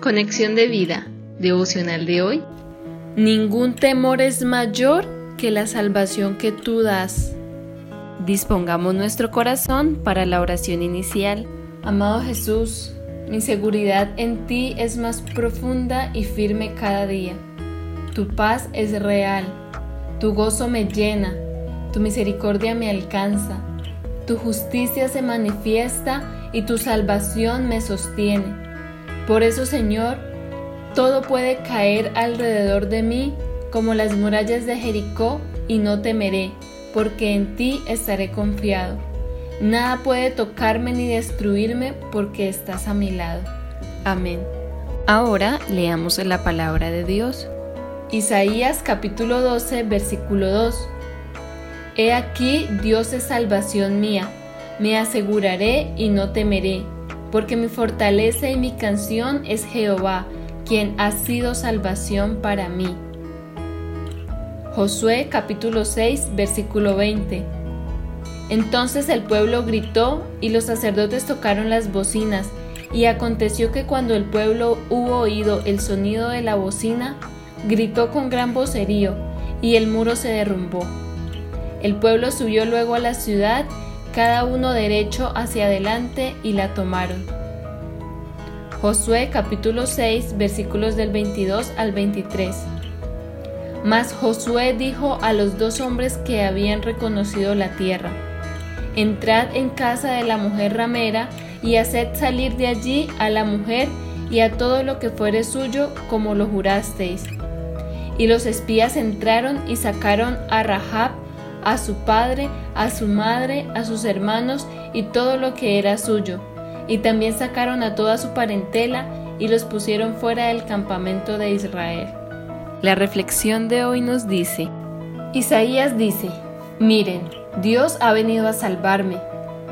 Conexión de vida, devocional de hoy. Ningún temor es mayor que la salvación que tú das. Dispongamos nuestro corazón para la oración inicial. Amado Jesús, mi seguridad en ti es más profunda y firme cada día. Tu paz es real, tu gozo me llena, tu misericordia me alcanza, tu justicia se manifiesta y tu salvación me sostiene. Por eso, Señor, todo puede caer alrededor de mí como las murallas de Jericó y no temeré, porque en ti estaré confiado. Nada puede tocarme ni destruirme porque estás a mi lado. Amén. Ahora leamos la palabra de Dios. Isaías capítulo 12 versículo 2. He aquí Dios es salvación mía, me aseguraré y no temeré, porque mi fortaleza y mi canción es Jehová, quien ha sido salvación para mí. Josué capítulo 6 versículo 20. Entonces el pueblo gritó y los sacerdotes tocaron las bocinas, y aconteció que cuando el pueblo hubo oído el sonido de la bocina, gritó con gran vocerío, y el muro se derrumbó. El pueblo subió luego a la ciudad, cada uno derecho hacia adelante, y la tomaron. Josué capítulo 6 versículos del 22 al 23. Mas Josué dijo a los dos hombres que habían reconocido la tierra, Entrad en casa de la mujer ramera, y haced salir de allí a la mujer y a todo lo que fuere suyo, como lo jurasteis. Y los espías entraron y sacaron a Rahab, a su padre, a su madre, a sus hermanos y todo lo que era suyo. Y también sacaron a toda su parentela y los pusieron fuera del campamento de Israel. La reflexión de hoy nos dice, Isaías dice, miren, Dios ha venido a salvarme,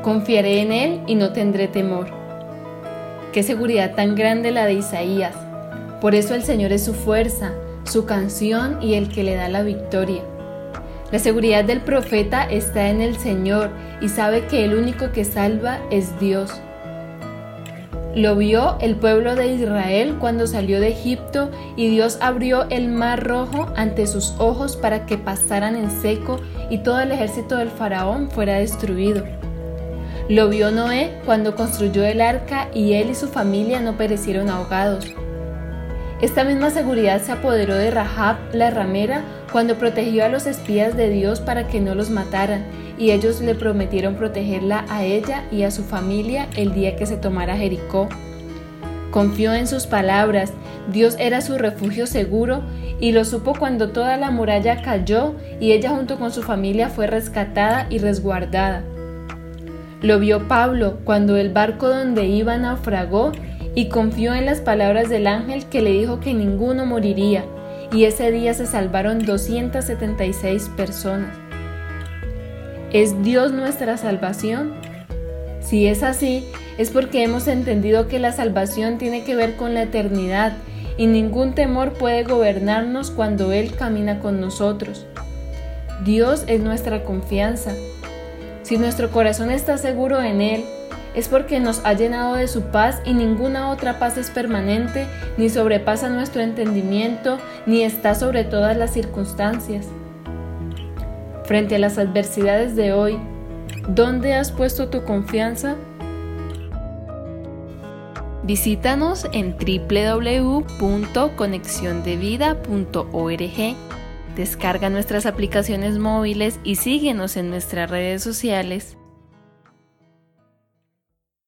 confiaré en Él y no tendré temor. Qué seguridad tan grande la de Isaías. Por eso el Señor es su fuerza, su canción y el que le da la victoria. La seguridad del profeta está en el Señor y sabe que el único que salva es Dios. Lo vio el pueblo de Israel cuando salió de Egipto y Dios abrió el mar rojo ante sus ojos para que pasaran en seco y todo el ejército del faraón fuera destruido. Lo vio Noé cuando construyó el arca y él y su familia no perecieron ahogados. Esta misma seguridad se apoderó de Rahab la ramera cuando protegió a los espías de Dios para que no los mataran, y ellos le prometieron protegerla a ella y a su familia el día que se tomara Jericó. Confió en sus palabras, Dios era su refugio seguro y lo supo cuando toda la muralla cayó y ella junto con su familia fue rescatada y resguardada. Lo vio Pablo cuando el barco donde iba naufragó y confió en las palabras del ángel que le dijo que ninguno moriría, y ese día se salvaron 276 personas. ¿Es Dios nuestra salvación? Si es así, es porque hemos entendido que la salvación tiene que ver con la eternidad y ningún temor puede gobernarnos cuando Él camina con nosotros. Dios es nuestra confianza. Si nuestro corazón está seguro en Él, es porque nos ha llenado de su paz y ninguna otra paz es permanente, ni sobrepasa nuestro entendimiento, ni está sobre todas las circunstancias. Frente a las adversidades de hoy, ¿dónde has puesto tu confianza? Visítanos en www.conexiondevida.org. Descarga nuestras aplicaciones móviles y síguenos en nuestras redes sociales